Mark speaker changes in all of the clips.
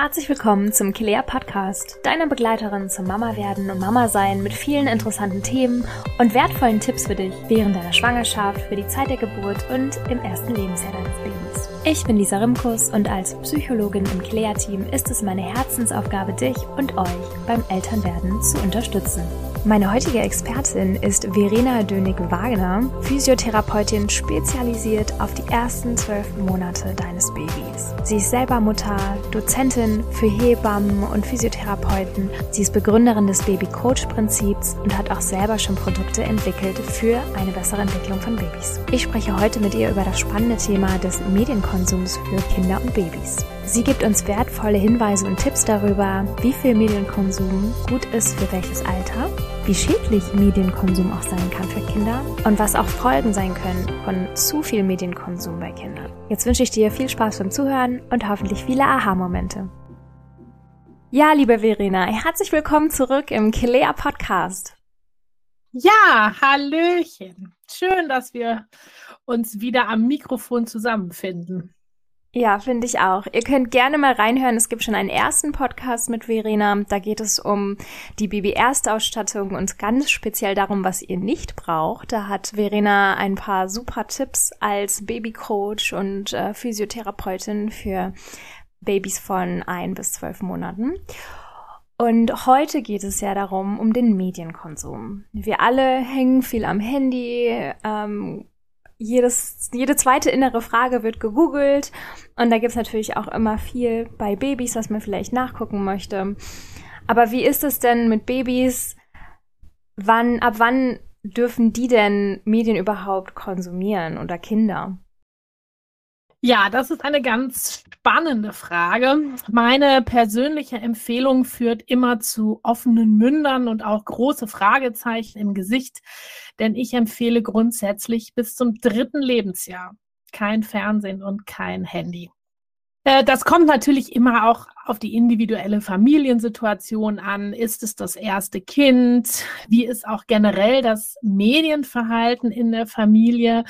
Speaker 1: Herzlich willkommen zum Kilea Podcast, deiner Begleiterin zum Mama werden und Mama sein mit vielen interessanten Themen und wertvollen Tipps für dich während deiner Schwangerschaft, für die Zeit der Geburt und im ersten Lebensjahr deines Babys. Ich bin Lisa Rimkus und als Psychologin im Kilea Team ist es meine Herzensaufgabe, dich und euch beim Elternwerden zu unterstützen. Meine heutige Expertin ist Verena Dönig-Wagner, Physiotherapeutin spezialisiert auf die ersten zwölf Monate deines Babys. Sie ist selber Mutter, Dozentin für Hebammen und Physiotherapeuten. Sie ist Begründerin des Baby-Coach-Prinzips und hat auch selber schon Produkte entwickelt für eine bessere Entwicklung von Babys. Ich spreche heute mit ihr über das spannende Thema des Medienkonsums für Kinder und Babys. Sie gibt uns wertvolle Hinweise und Tipps darüber, wie viel Medienkonsum gut ist für welches Alter, wie schädlich Medienkonsum auch sein kann für Kinder und was auch Folgen sein können von zu viel Medienkonsum bei Kindern. Jetzt wünsche ich dir viel Spaß beim Zuhören und hoffentlich viele Aha-Momente. Ja, liebe Verena, herzlich willkommen zurück im Kilea Podcast.
Speaker 2: Ja, Hallöchen. Schön, dass wir uns wieder am Mikrofon zusammenfinden.
Speaker 1: Ja, finde ich auch. Ihr könnt gerne mal reinhören. Es gibt schon einen ersten Podcast mit Verena. Da geht es um die Baby-Erstausstattung und ganz speziell darum, was ihr nicht braucht. Da hat Verena ein paar super Tipps als Babycoach und äh, Physiotherapeutin für Babys von ein bis zwölf Monaten. Und heute geht es ja darum, um den Medienkonsum. Wir alle hängen viel am Handy, ähm, jedes, jede zweite innere Frage wird gegoogelt und da gibt's natürlich auch immer viel bei Babys, was man vielleicht nachgucken möchte. Aber wie ist es denn mit Babys? Wann, ab wann dürfen die denn Medien überhaupt konsumieren oder Kinder?
Speaker 2: Ja, das ist eine ganz spannende Frage. Meine persönliche Empfehlung führt immer zu offenen Mündern und auch große Fragezeichen im Gesicht, denn ich empfehle grundsätzlich bis zum dritten Lebensjahr kein Fernsehen und kein Handy. Äh, das kommt natürlich immer auch auf die individuelle Familiensituation an. Ist es das erste Kind? Wie ist auch generell das Medienverhalten in der Familie?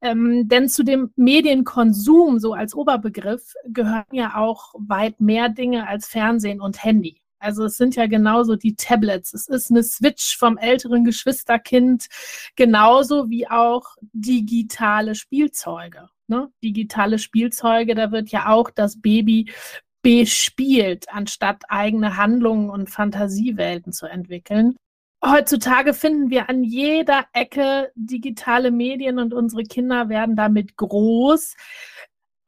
Speaker 2: Ähm, denn zu dem Medienkonsum, so als Oberbegriff, gehören ja auch weit mehr Dinge als Fernsehen und Handy. Also es sind ja genauso die Tablets. Es ist eine Switch vom älteren Geschwisterkind, genauso wie auch digitale Spielzeuge. Ne? Digitale Spielzeuge, da wird ja auch das Baby bespielt, anstatt eigene Handlungen und Fantasiewelten zu entwickeln. Heutzutage finden wir an jeder Ecke digitale Medien und unsere Kinder werden damit groß,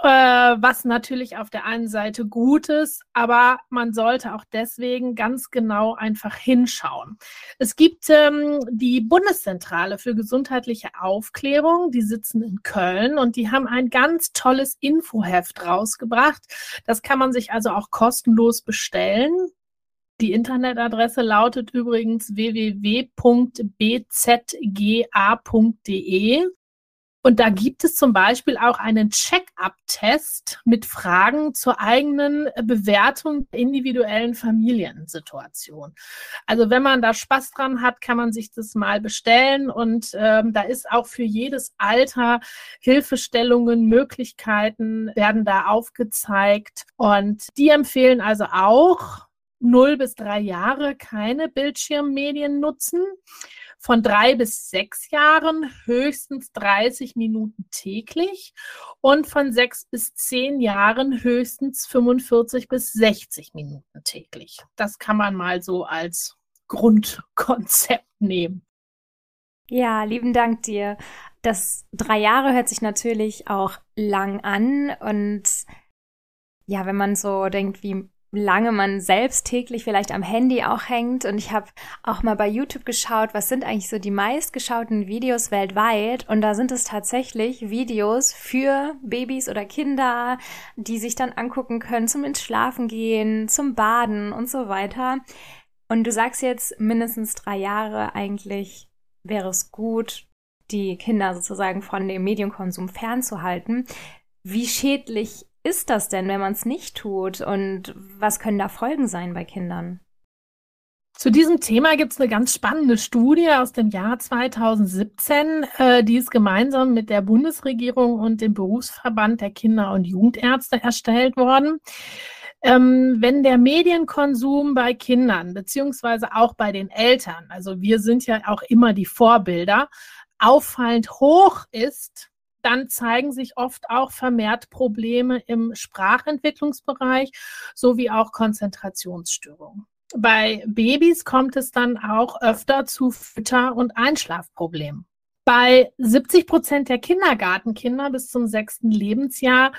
Speaker 2: äh, was natürlich auf der einen Seite gut ist, aber man sollte auch deswegen ganz genau einfach hinschauen. Es gibt ähm, die Bundeszentrale für gesundheitliche Aufklärung, die sitzen in Köln und die haben ein ganz tolles Infoheft rausgebracht. Das kann man sich also auch kostenlos bestellen. Die Internetadresse lautet übrigens www.bzga.de. Und da gibt es zum Beispiel auch einen Check-up-Test mit Fragen zur eigenen Bewertung der individuellen Familiensituation. Also wenn man da Spaß dran hat, kann man sich das mal bestellen. Und ähm, da ist auch für jedes Alter Hilfestellungen, Möglichkeiten werden da aufgezeigt. Und die empfehlen also auch, 0 bis 3 Jahre keine Bildschirmmedien nutzen. von drei bis sechs Jahren höchstens 30 Minuten täglich und von sechs bis zehn Jahren höchstens 45 bis 60 Minuten täglich. Das kann man mal so als Grundkonzept nehmen.
Speaker 1: Ja, lieben Dank dir. Das drei Jahre hört sich natürlich auch lang an und ja, wenn man so denkt, wie lange man selbst täglich vielleicht am Handy auch hängt. Und ich habe auch mal bei YouTube geschaut, was sind eigentlich so die meistgeschauten Videos weltweit. Und da sind es tatsächlich Videos für Babys oder Kinder, die sich dann angucken können zum ins Schlafen gehen, zum Baden und so weiter. Und du sagst jetzt mindestens drei Jahre eigentlich wäre es gut, die Kinder sozusagen von dem Medienkonsum fernzuhalten. Wie schädlich ist das denn, wenn man es nicht tut? Und was können da Folgen sein bei Kindern?
Speaker 2: Zu diesem Thema gibt es eine ganz spannende Studie aus dem Jahr 2017, äh, die ist gemeinsam mit der Bundesregierung und dem Berufsverband der Kinder- und Jugendärzte erstellt worden. Ähm, wenn der Medienkonsum bei Kindern beziehungsweise auch bei den Eltern, also wir sind ja auch immer die Vorbilder, auffallend hoch ist, dann zeigen sich oft auch vermehrt Probleme im Sprachentwicklungsbereich sowie auch Konzentrationsstörungen. Bei Babys kommt es dann auch öfter zu Fütter- und Einschlafproblemen. Bei 70 Prozent der Kindergartenkinder bis zum sechsten Lebensjahr,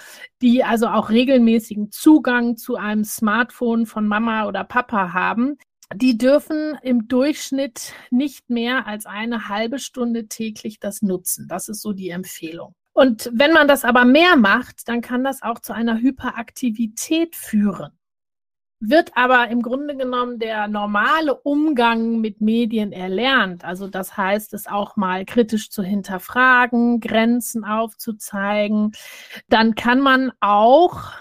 Speaker 2: die also auch regelmäßigen Zugang zu einem Smartphone von Mama oder Papa haben, die dürfen im Durchschnitt nicht mehr als eine halbe Stunde täglich das nutzen. Das ist so die Empfehlung. Und wenn man das aber mehr macht, dann kann das auch zu einer Hyperaktivität führen. Wird aber im Grunde genommen der normale Umgang mit Medien erlernt, also das heißt, es auch mal kritisch zu hinterfragen, Grenzen aufzuzeigen, dann kann man auch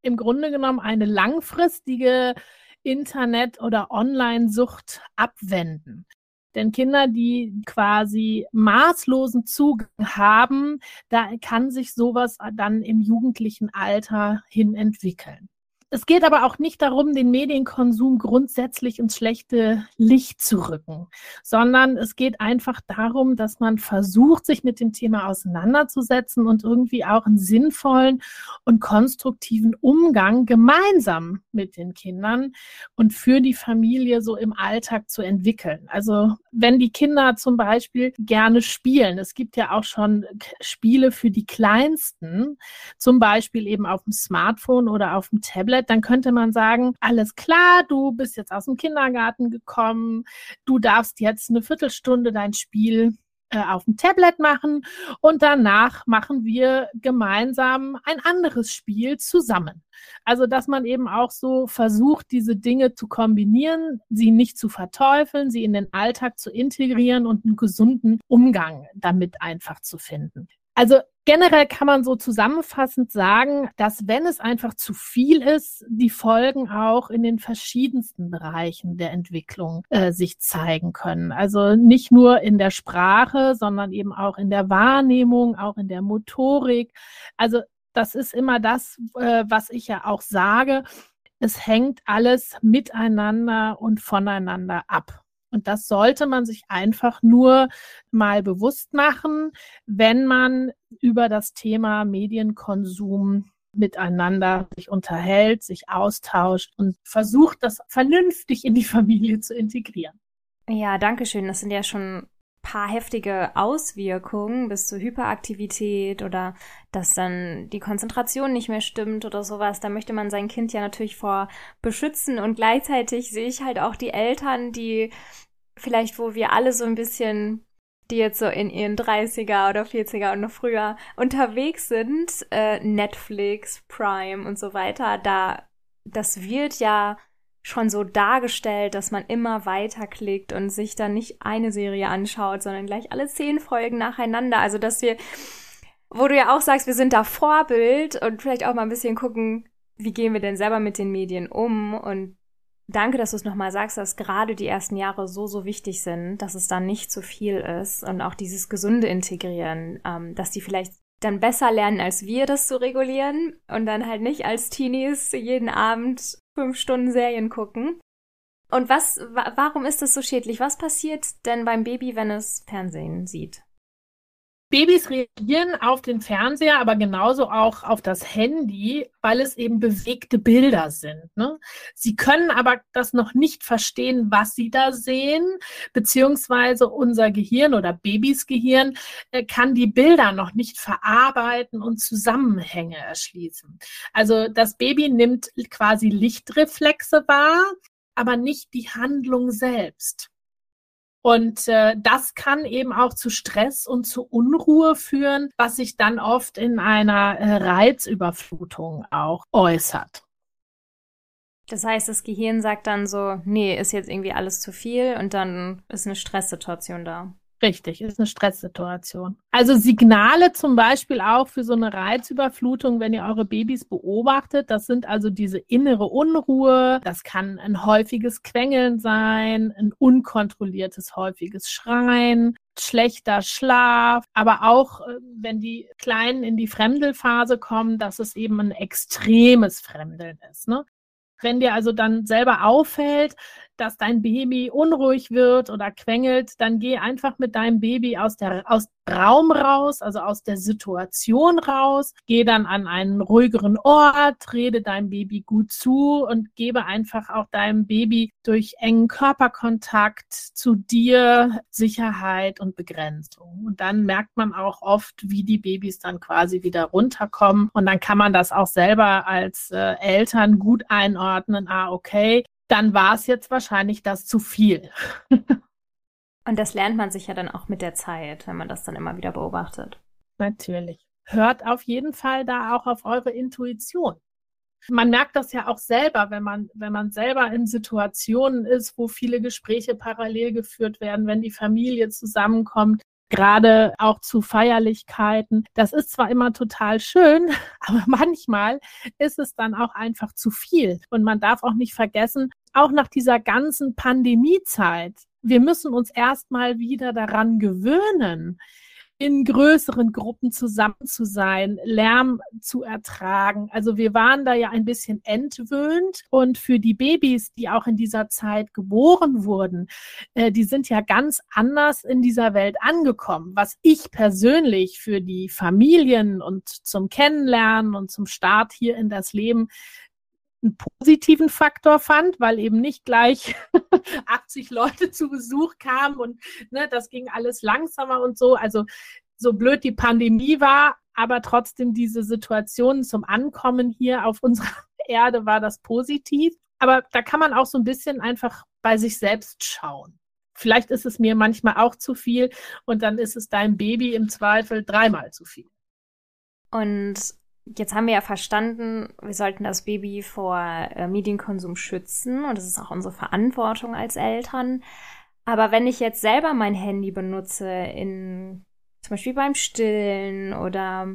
Speaker 2: im Grunde genommen eine langfristige Internet- oder Online-Sucht abwenden. Denn Kinder, die quasi maßlosen Zugang haben, da kann sich sowas dann im jugendlichen Alter hin entwickeln. Es geht aber auch nicht darum, den Medienkonsum grundsätzlich ins schlechte Licht zu rücken, sondern es geht einfach darum, dass man versucht, sich mit dem Thema auseinanderzusetzen und irgendwie auch einen sinnvollen und konstruktiven Umgang gemeinsam mit den Kindern und für die Familie so im Alltag zu entwickeln. Also wenn die Kinder zum Beispiel gerne spielen, es gibt ja auch schon Spiele für die Kleinsten, zum Beispiel eben auf dem Smartphone oder auf dem Tablet, Tablet, dann könnte man sagen, alles klar, du bist jetzt aus dem Kindergarten gekommen, du darfst jetzt eine Viertelstunde dein Spiel äh, auf dem Tablet machen und danach machen wir gemeinsam ein anderes Spiel zusammen. Also, dass man eben auch so versucht, diese Dinge zu kombinieren, sie nicht zu verteufeln, sie in den Alltag zu integrieren und einen gesunden Umgang damit einfach zu finden. Also generell kann man so zusammenfassend sagen, dass wenn es einfach zu viel ist, die Folgen auch in den verschiedensten Bereichen der Entwicklung äh, sich zeigen können. Also nicht nur in der Sprache, sondern eben auch in der Wahrnehmung, auch in der Motorik. Also das ist immer das, äh, was ich ja auch sage. Es hängt alles miteinander und voneinander ab. Und das sollte man sich einfach nur mal bewusst machen, wenn man über das Thema Medienkonsum miteinander sich unterhält, sich austauscht und versucht, das vernünftig in die Familie zu integrieren.
Speaker 1: Ja, danke schön. Das sind ja schon paar heftige Auswirkungen bis zur Hyperaktivität oder dass dann die Konzentration nicht mehr stimmt oder sowas. Da möchte man sein Kind ja natürlich vor beschützen und gleichzeitig sehe ich halt auch die Eltern, die vielleicht, wo wir alle so ein bisschen die jetzt so in ihren 30er oder 40er und noch früher unterwegs sind, äh, Netflix, Prime und so weiter, da das wird ja schon so dargestellt, dass man immer weiterklickt und sich dann nicht eine Serie anschaut, sondern gleich alle zehn Folgen nacheinander. Also, dass wir, wo du ja auch sagst, wir sind da Vorbild und vielleicht auch mal ein bisschen gucken, wie gehen wir denn selber mit den Medien um? Und danke, dass du es nochmal sagst, dass gerade die ersten Jahre so, so wichtig sind, dass es dann nicht zu viel ist und auch dieses gesunde Integrieren, ähm, dass die vielleicht dann besser lernen, als wir das zu regulieren und dann halt nicht als Teenies jeden Abend fünf Stunden Serien gucken. Und was, warum ist das so schädlich? Was passiert denn beim Baby, wenn es Fernsehen sieht?
Speaker 2: Babys reagieren auf den Fernseher, aber genauso auch auf das Handy, weil es eben bewegte Bilder sind. Ne? Sie können aber das noch nicht verstehen, was sie da sehen, beziehungsweise unser Gehirn oder Babys Gehirn äh, kann die Bilder noch nicht verarbeiten und Zusammenhänge erschließen. Also das Baby nimmt quasi Lichtreflexe wahr, aber nicht die Handlung selbst. Und äh, das kann eben auch zu Stress und zu Unruhe führen, was sich dann oft in einer äh, Reizüberflutung auch äußert.
Speaker 1: Das heißt, das Gehirn sagt dann so, nee, ist jetzt irgendwie alles zu viel und dann ist eine Stresssituation da.
Speaker 2: Richtig, ist eine Stresssituation. Also Signale zum Beispiel auch für so eine Reizüberflutung, wenn ihr eure Babys beobachtet, das sind also diese innere Unruhe, das kann ein häufiges Quengeln sein, ein unkontrolliertes häufiges Schreien, schlechter Schlaf, aber auch äh, wenn die Kleinen in die Fremdelphase kommen, dass es eben ein extremes Fremdeln ist. Ne? Wenn dir also dann selber auffällt, dass dein Baby unruhig wird oder quengelt, dann geh einfach mit deinem Baby aus der aus Raum raus, also aus der Situation raus. Geh dann an einen ruhigeren Ort, rede deinem Baby gut zu und gebe einfach auch deinem Baby durch engen Körperkontakt zu dir Sicherheit und Begrenzung. Und dann merkt man auch oft, wie die Babys dann quasi wieder runterkommen. Und dann kann man das auch selber als äh, Eltern gut einordnen. Ah, okay, dann war es jetzt wahrscheinlich das zu viel.
Speaker 1: Und das lernt man sich ja dann auch mit der Zeit, wenn man das dann immer wieder beobachtet.
Speaker 2: Natürlich. Hört auf jeden Fall da auch auf eure Intuition. Man merkt das ja auch selber, wenn man, wenn man selber in Situationen ist, wo viele Gespräche parallel geführt werden, wenn die Familie zusammenkommt, gerade auch zu Feierlichkeiten. Das ist zwar immer total schön, aber manchmal ist es dann auch einfach zu viel. Und man darf auch nicht vergessen, auch nach dieser ganzen Pandemiezeit, wir müssen uns erstmal wieder daran gewöhnen, in größeren Gruppen zusammen zu sein, Lärm zu ertragen. Also wir waren da ja ein bisschen entwöhnt und für die Babys, die auch in dieser Zeit geboren wurden, äh, die sind ja ganz anders in dieser Welt angekommen. Was ich persönlich für die Familien und zum Kennenlernen und zum Start hier in das Leben einen positiven Faktor fand, weil eben nicht gleich 80 Leute zu Besuch kamen und ne, das ging alles langsamer und so. Also so blöd die Pandemie war, aber trotzdem diese Situation zum Ankommen hier auf unserer Erde war das positiv. Aber da kann man auch so ein bisschen einfach bei sich selbst schauen. Vielleicht ist es mir manchmal auch zu viel und dann ist es deinem Baby im Zweifel dreimal zu viel.
Speaker 1: Und Jetzt haben wir ja verstanden, wir sollten das Baby vor äh, Medienkonsum schützen und das ist auch unsere Verantwortung als Eltern. Aber wenn ich jetzt selber mein Handy benutze, in zum Beispiel beim Stillen oder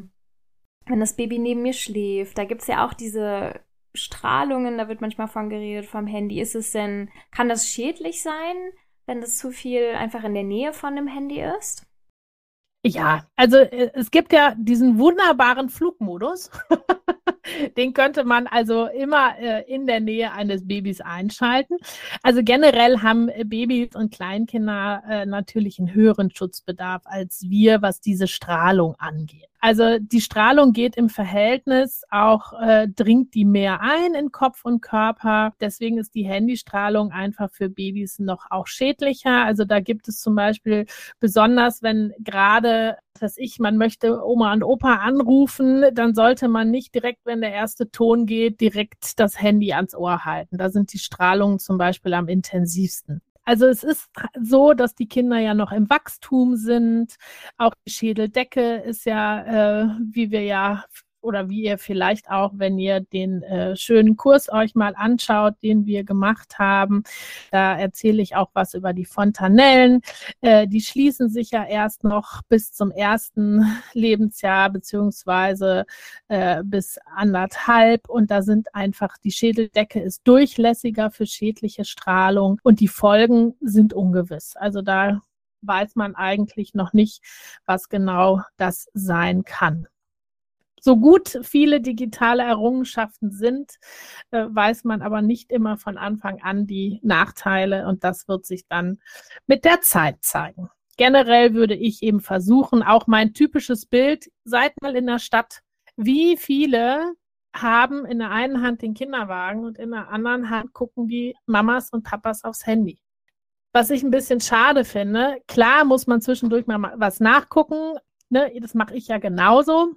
Speaker 1: wenn das Baby neben mir schläft, da gibt's ja auch diese Strahlungen, da wird manchmal von geredet vom Handy. Ist es denn, kann das schädlich sein, wenn das zu viel einfach in der Nähe von dem Handy ist?
Speaker 2: Ja, also äh, es gibt ja diesen wunderbaren Flugmodus. Den könnte man also immer äh, in der Nähe eines Babys einschalten. Also generell haben Babys und Kleinkinder äh, natürlich einen höheren Schutzbedarf als wir, was diese Strahlung angeht. Also die Strahlung geht im Verhältnis auch, äh, dringt die mehr ein in Kopf und Körper. Deswegen ist die Handystrahlung einfach für Babys noch auch schädlicher. Also da gibt es zum Beispiel besonders, wenn gerade dass ich, man möchte Oma und Opa anrufen, dann sollte man nicht direkt, wenn der erste Ton geht, direkt das Handy ans Ohr halten. Da sind die Strahlungen zum Beispiel am intensivsten. Also es ist so, dass die Kinder ja noch im Wachstum sind. Auch die Schädeldecke ist ja, äh, wie wir ja oder wie ihr vielleicht auch, wenn ihr den äh, schönen Kurs euch mal anschaut, den wir gemacht haben. Da erzähle ich auch was über die Fontanellen. Äh, die schließen sich ja erst noch bis zum ersten Lebensjahr beziehungsweise äh, bis anderthalb und da sind einfach die Schädeldecke ist durchlässiger für schädliche Strahlung und die Folgen sind ungewiss. Also da weiß man eigentlich noch nicht, was genau das sein kann. So gut viele digitale Errungenschaften sind, äh, weiß man aber nicht immer von Anfang an die Nachteile und das wird sich dann mit der Zeit zeigen. Generell würde ich eben versuchen, auch mein typisches Bild, seid mal in der Stadt, wie viele haben in der einen Hand den Kinderwagen und in der anderen Hand gucken die Mamas und Papas aufs Handy. Was ich ein bisschen schade finde, klar muss man zwischendurch mal was nachgucken, ne? das mache ich ja genauso.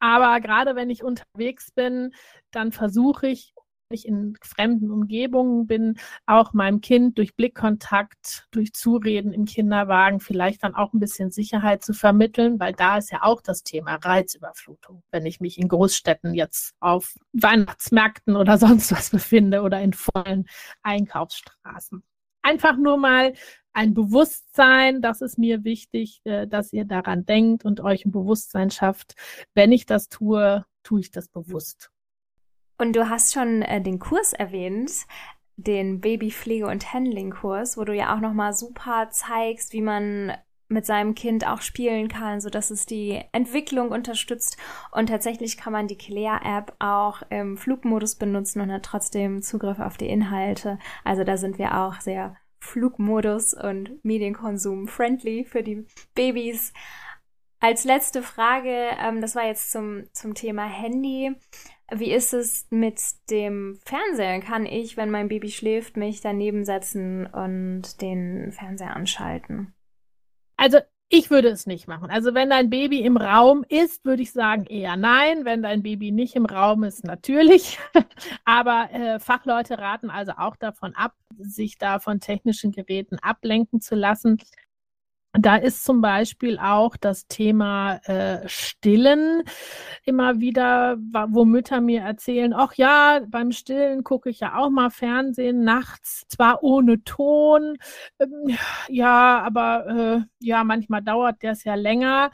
Speaker 2: Aber gerade wenn ich unterwegs bin, dann versuche ich, wenn ich in fremden Umgebungen bin, auch meinem Kind durch Blickkontakt, durch Zureden im Kinderwagen vielleicht dann auch ein bisschen Sicherheit zu vermitteln, weil da ist ja auch das Thema Reizüberflutung. Wenn ich mich in Großstädten jetzt auf Weihnachtsmärkten oder sonst was befinde oder in vollen Einkaufsstraßen. Einfach nur mal ein Bewusstsein, das ist mir wichtig, äh, dass ihr daran denkt und euch ein Bewusstsein schafft. Wenn ich das tue, tue ich das bewusst.
Speaker 1: Und du hast schon äh, den Kurs erwähnt, den Babypflege- und Handling-Kurs, wo du ja auch nochmal super zeigst, wie man mit seinem Kind auch spielen kann, so dass es die Entwicklung unterstützt. Und tatsächlich kann man die Claire-App auch im Flugmodus benutzen und hat trotzdem Zugriff auf die Inhalte. Also da sind wir auch sehr Flugmodus und Medienkonsum friendly für die Babys. Als letzte Frage, ähm, das war jetzt zum, zum Thema Handy. Wie ist es mit dem Fernseher? Kann ich, wenn mein Baby schläft, mich daneben setzen und den Fernseher anschalten?
Speaker 2: Also ich würde es nicht machen. Also wenn dein Baby im Raum ist, würde ich sagen eher nein. Wenn dein Baby nicht im Raum ist, natürlich. Aber äh, Fachleute raten also auch davon ab, sich da von technischen Geräten ablenken zu lassen. Da ist zum Beispiel auch das Thema äh, Stillen immer wieder, wo Mütter mir erzählen, ach ja, beim Stillen gucke ich ja auch mal Fernsehen nachts, zwar ohne Ton, ähm, ja, aber äh, ja, manchmal dauert das ja länger.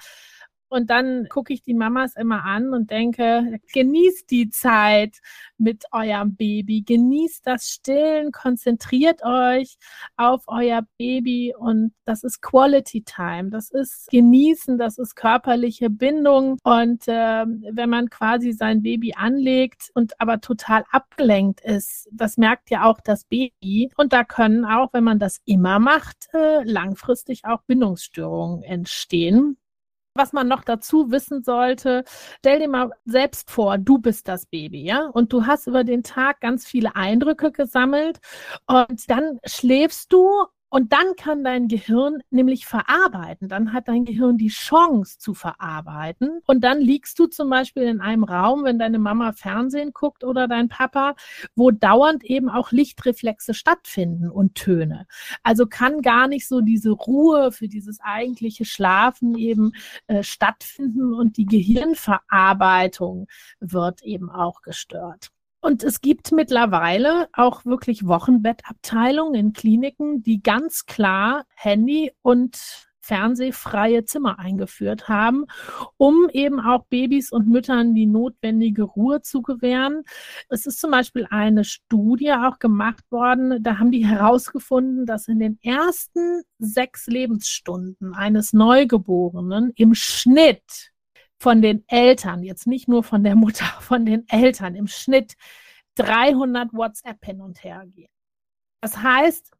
Speaker 2: Und dann gucke ich die Mamas immer an und denke, genießt die Zeit mit eurem Baby, genießt das Stillen, konzentriert euch auf euer Baby und das ist Quality Time, das ist Genießen, das ist körperliche Bindung. Und äh, wenn man quasi sein Baby anlegt und aber total abgelenkt ist, das merkt ja auch das Baby. Und da können auch, wenn man das immer macht, äh, langfristig auch Bindungsstörungen entstehen. Was man noch dazu wissen sollte, stell dir mal selbst vor, du bist das Baby, ja, und du hast über den Tag ganz viele Eindrücke gesammelt. Und dann schläfst du und dann kann dein Gehirn nämlich verarbeiten. Dann hat dein Gehirn die Chance zu verarbeiten. Und dann liegst du zum Beispiel in einem Raum, wenn deine Mama Fernsehen guckt oder dein Papa, wo dauernd eben auch Lichtreflexe stattfinden und Töne. Also kann gar nicht so diese Ruhe für dieses eigentliche Schlafen eben äh, stattfinden und die Gehirnverarbeitung wird eben auch gestört. Und es gibt mittlerweile auch wirklich Wochenbettabteilungen in Kliniken, die ganz klar Handy und fernsehfreie Zimmer eingeführt haben, um eben auch Babys und Müttern die notwendige Ruhe zu gewähren. Es ist zum Beispiel eine Studie auch gemacht worden, da haben die herausgefunden, dass in den ersten sechs Lebensstunden eines Neugeborenen im Schnitt von den Eltern, jetzt nicht nur von der Mutter, von den Eltern im Schnitt 300 WhatsApp hin und her gehen. Das heißt,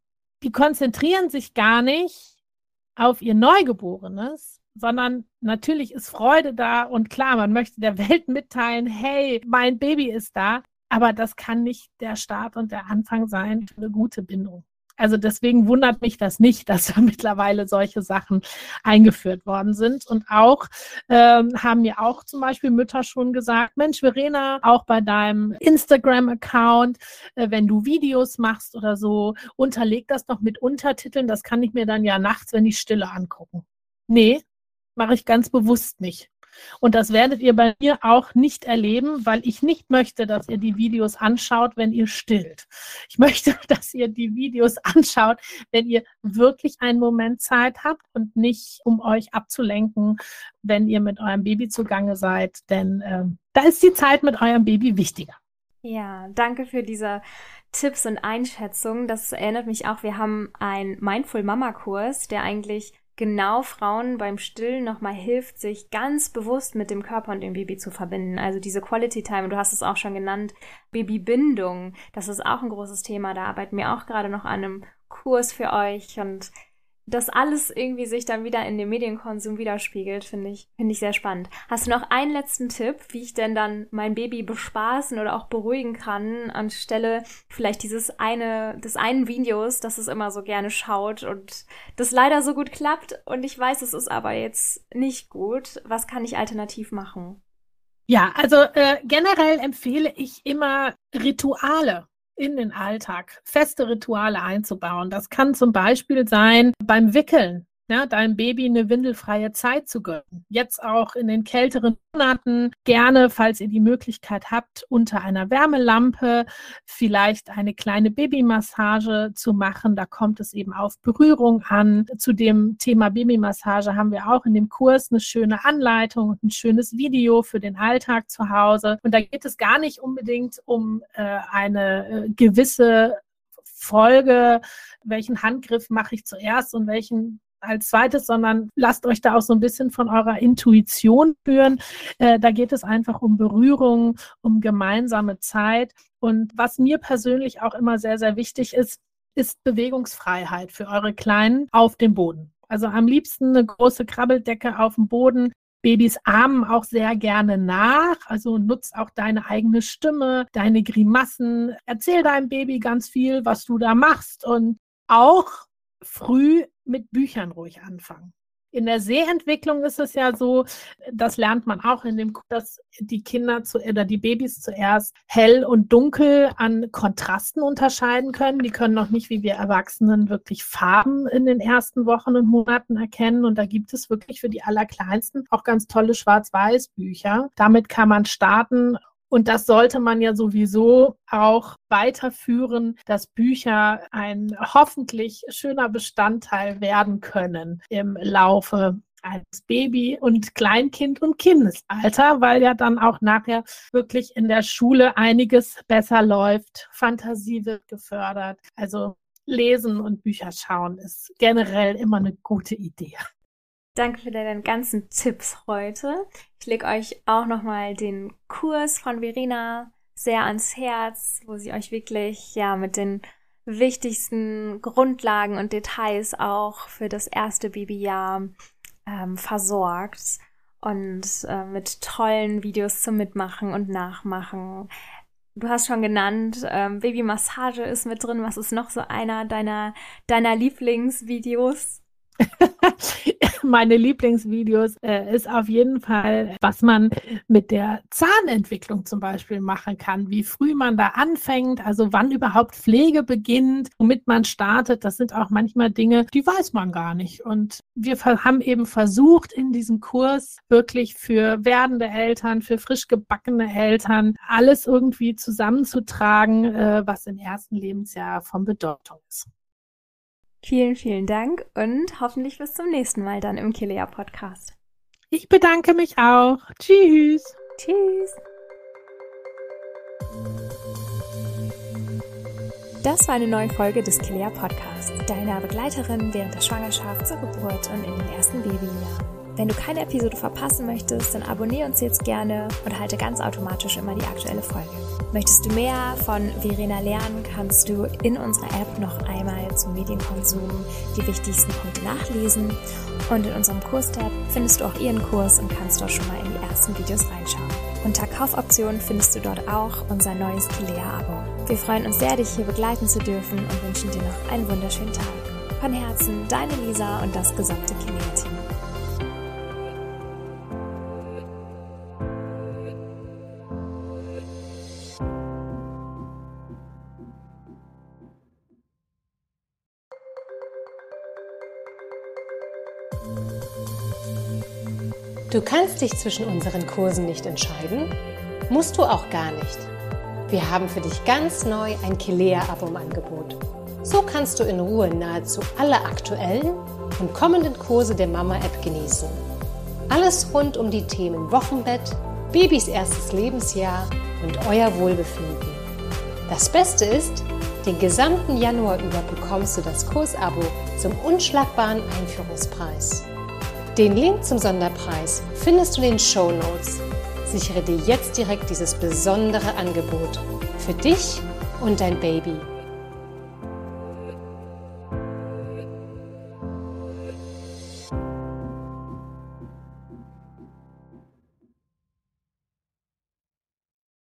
Speaker 2: die konzentrieren sich gar nicht auf ihr Neugeborenes, sondern natürlich ist Freude da und klar, man möchte der Welt mitteilen, hey, mein Baby ist da, aber das kann nicht der Start und der Anfang sein für eine gute Bindung. Also deswegen wundert mich das nicht, dass da mittlerweile solche Sachen eingeführt worden sind. Und auch ähm, haben mir auch zum Beispiel Mütter schon gesagt, Mensch, Verena, auch bei deinem Instagram-Account, äh, wenn du Videos machst oder so, unterleg das doch mit Untertiteln. Das kann ich mir dann ja nachts, wenn ich stille, angucken. Nee, mache ich ganz bewusst nicht. Und das werdet ihr bei mir auch nicht erleben, weil ich nicht möchte, dass ihr die Videos anschaut, wenn ihr stillt. Ich möchte, dass ihr die Videos anschaut, wenn ihr wirklich einen Moment Zeit habt und nicht, um euch abzulenken, wenn ihr mit eurem Baby zugange seid. Denn äh, da ist die Zeit mit eurem Baby wichtiger.
Speaker 1: Ja, danke für diese Tipps und Einschätzungen. Das erinnert mich auch, wir haben einen Mindful Mama Kurs, der eigentlich genau Frauen beim Stillen nochmal hilft, sich ganz bewusst mit dem Körper und dem Baby zu verbinden. Also diese Quality Time, du hast es auch schon genannt, Babybindung, das ist auch ein großes Thema. Da arbeiten wir auch gerade noch an einem Kurs für euch und das alles irgendwie sich dann wieder in dem Medienkonsum widerspiegelt, finde ich, finde ich sehr spannend. Hast du noch einen letzten Tipp, wie ich denn dann mein Baby bespaßen oder auch beruhigen kann, anstelle vielleicht dieses eine, des einen Videos, das es immer so gerne schaut und das leider so gut klappt und ich weiß, es ist aber jetzt nicht gut. Was kann ich alternativ machen?
Speaker 2: Ja, also äh, generell empfehle ich immer Rituale in den Alltag feste Rituale einzubauen. Das kann zum Beispiel sein beim Wickeln ja, deinem Baby eine windelfreie Zeit zu gönnen. Jetzt auch in den kälteren Monaten gerne, falls ihr die Möglichkeit habt, unter einer Wärmelampe vielleicht eine kleine Babymassage zu machen. Da kommt es eben auf Berührung an. Zu dem Thema Babymassage haben wir auch in dem Kurs eine schöne Anleitung und ein schönes Video für den Alltag zu Hause. Und da geht es gar nicht unbedingt um äh, eine äh, gewisse Folge, welchen Handgriff mache ich zuerst und welchen als zweites, sondern lasst euch da auch so ein bisschen von eurer Intuition führen. Äh, da geht es einfach um Berührung, um gemeinsame Zeit. Und was mir persönlich auch immer sehr, sehr wichtig ist, ist Bewegungsfreiheit für eure Kleinen auf dem Boden. Also am liebsten eine große Krabbeldecke auf dem Boden. Babys ahmen auch sehr gerne nach, also nutzt auch deine eigene Stimme, deine Grimassen. Erzähl deinem Baby ganz viel, was du da machst und auch früh mit Büchern ruhig anfangen. In der Sehentwicklung ist es ja so, das lernt man auch in dem, dass die Kinder zu, oder die Babys zuerst hell und dunkel an Kontrasten unterscheiden können. Die können noch nicht wie wir Erwachsenen wirklich Farben in den ersten Wochen und Monaten erkennen. Und da gibt es wirklich für die Allerkleinsten auch ganz tolle Schwarz-Weiß-Bücher. Damit kann man starten und das sollte man ja sowieso auch weiterführen, dass Bücher ein hoffentlich schöner Bestandteil werden können im Laufe eines Baby- und Kleinkind- und Kindesalter, weil ja dann auch nachher wirklich in der Schule einiges besser läuft. Fantasie wird gefördert. Also Lesen und Bücher schauen ist generell immer eine gute Idee.
Speaker 1: Danke für deine ganzen Tipps heute. Ich lege euch auch nochmal den Kurs von Verena sehr ans Herz, wo sie euch wirklich ja mit den wichtigsten Grundlagen und Details auch für das erste Babyjahr ähm, versorgt und äh, mit tollen Videos zum Mitmachen und Nachmachen. Du hast schon genannt, ähm, Babymassage ist mit drin. Was ist noch so einer deiner, deiner Lieblingsvideos?
Speaker 2: Meine Lieblingsvideos äh, ist auf jeden Fall, was man mit der Zahnentwicklung zum Beispiel machen kann, wie früh man da anfängt, also wann überhaupt Pflege beginnt, womit man startet. Das sind auch manchmal Dinge, die weiß man gar nicht. Und wir haben eben versucht, in diesem Kurs wirklich für werdende Eltern, für frisch gebackene Eltern alles irgendwie zusammenzutragen, äh, was im ersten Lebensjahr von Bedeutung ist.
Speaker 1: Vielen, vielen Dank und hoffentlich bis zum nächsten Mal dann im Kilea Podcast.
Speaker 2: Ich bedanke mich auch. Tschüss.
Speaker 1: Tschüss. Das war eine neue Folge des Kilea Podcasts, deiner Begleiterin während der Schwangerschaft, zur Geburt und in den ersten Babyjahren. Wenn du keine Episode verpassen möchtest, dann abonniere uns jetzt gerne und halte ganz automatisch immer die aktuelle Folge. Möchtest du mehr von Verena lernen, kannst du in unserer App noch einmal zum Medienkonsum die wichtigsten Punkte nachlesen. Und in unserem Kurstab findest du auch ihren Kurs und kannst dort schon mal in die ersten Videos reinschauen. Unter Kaufoptionen findest du dort auch unser neues Kilea-Abo. Wir freuen uns sehr, dich hier begleiten zu dürfen und wünschen dir noch einen wunderschönen Tag. Von Herzen, deine Lisa und das gesamte Kilea-Team.
Speaker 3: Du kannst dich zwischen unseren Kursen nicht entscheiden? Musst du auch gar nicht. Wir haben für dich ganz neu ein Kilea-Abo im Angebot. So kannst du in Ruhe nahezu alle aktuellen und kommenden Kurse der Mama-App genießen. Alles rund um die Themen Wochenbett, Babys erstes Lebensjahr und euer Wohlbefinden. Das Beste ist, Den gesamten Januar über bekommst du das Kursabo zum unschlagbaren Einführungspreis. Den Link zum Sonderpreis findest du in den Show Notes. Sichere dir jetzt direkt dieses besondere Angebot für dich und dein Baby.